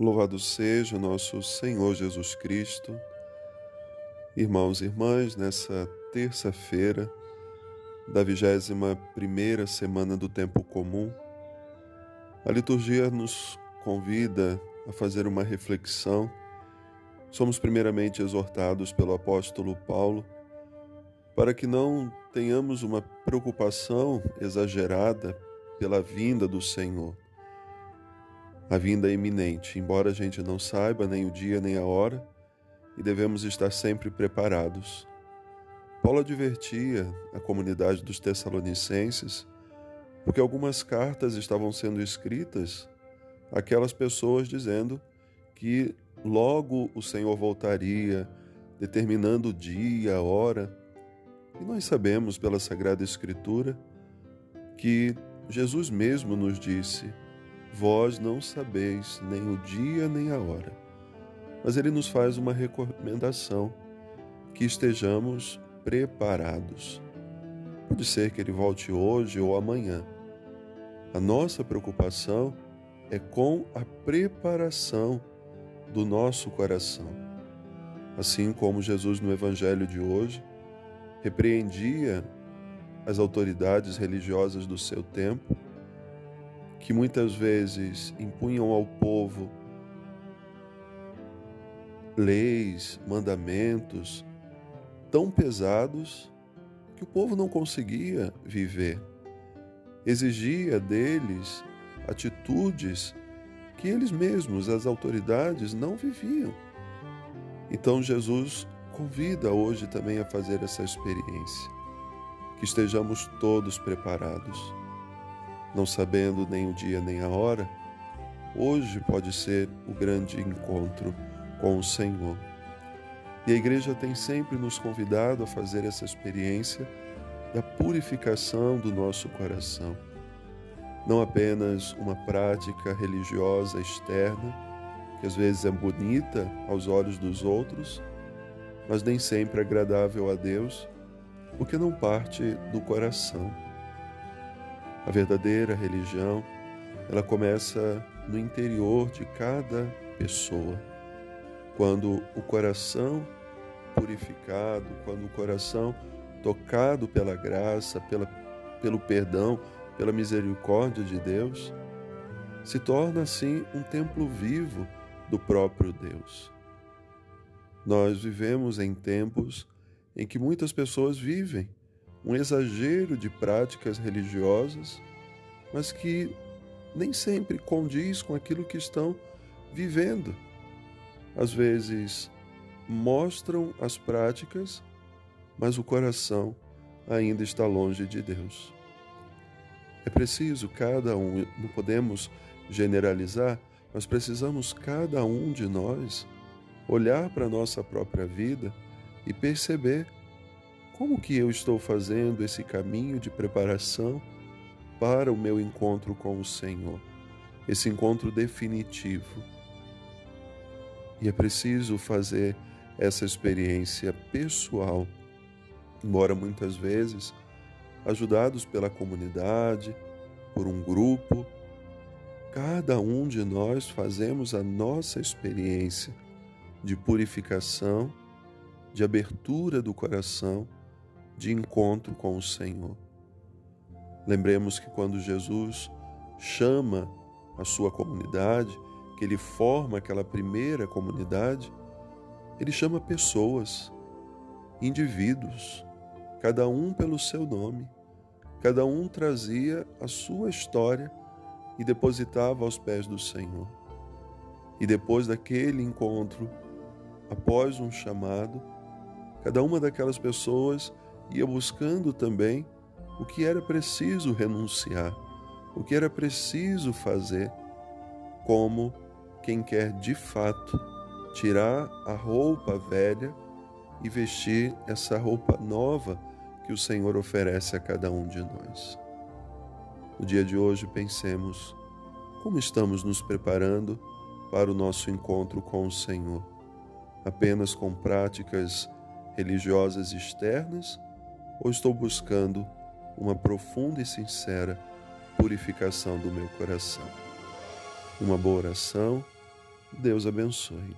Louvado seja nosso Senhor Jesus Cristo. Irmãos e irmãs, nessa terça-feira da vigésima primeira semana do tempo comum, a liturgia nos convida a fazer uma reflexão. Somos primeiramente exortados pelo apóstolo Paulo para que não tenhamos uma preocupação exagerada pela vinda do Senhor a vinda é iminente, embora a gente não saiba nem o dia nem a hora, e devemos estar sempre preparados. Paulo advertia a comunidade dos Tessalonicenses porque algumas cartas estavam sendo escritas àquelas pessoas dizendo que logo o Senhor voltaria, determinando o dia, a hora. E nós sabemos pela Sagrada Escritura que Jesus mesmo nos disse: Vós não sabeis nem o dia nem a hora. Mas ele nos faz uma recomendação: que estejamos preparados. Pode ser que ele volte hoje ou amanhã. A nossa preocupação é com a preparação do nosso coração. Assim como Jesus no Evangelho de hoje repreendia as autoridades religiosas do seu tempo que muitas vezes impunham ao povo leis, mandamentos tão pesados que o povo não conseguia viver. Exigia deles atitudes que eles mesmos, as autoridades, não viviam. Então Jesus convida hoje também a fazer essa experiência, que estejamos todos preparados não sabendo nem o dia nem a hora, hoje pode ser o grande encontro com o Senhor. E a igreja tem sempre nos convidado a fazer essa experiência da purificação do nosso coração. Não apenas uma prática religiosa externa, que às vezes é bonita aos olhos dos outros, mas nem sempre agradável a Deus, porque não parte do coração. A verdadeira religião, ela começa no interior de cada pessoa. Quando o coração purificado, quando o coração tocado pela graça, pela, pelo perdão, pela misericórdia de Deus, se torna assim um templo vivo do próprio Deus. Nós vivemos em tempos em que muitas pessoas vivem um exagero de práticas religiosas, mas que nem sempre condiz com aquilo que estão vivendo. Às vezes mostram as práticas, mas o coração ainda está longe de Deus. É preciso cada um, não podemos generalizar, mas precisamos cada um de nós olhar para a nossa própria vida e perceber como que eu estou fazendo esse caminho de preparação para o meu encontro com o Senhor? Esse encontro definitivo. E é preciso fazer essa experiência pessoal, embora muitas vezes ajudados pela comunidade, por um grupo, cada um de nós fazemos a nossa experiência de purificação, de abertura do coração de encontro com o Senhor. Lembremos que quando Jesus chama a sua comunidade, que ele forma aquela primeira comunidade, ele chama pessoas, indivíduos, cada um pelo seu nome, cada um trazia a sua história e depositava aos pés do Senhor. E depois daquele encontro, após um chamado, cada uma daquelas pessoas ia buscando também o que era preciso renunciar, o que era preciso fazer, como quem quer de fato tirar a roupa velha e vestir essa roupa nova que o Senhor oferece a cada um de nós. No dia de hoje, pensemos como estamos nos preparando para o nosso encontro com o Senhor, apenas com práticas religiosas externas ou estou buscando uma profunda e sincera purificação do meu coração? Uma boa oração Deus abençoe.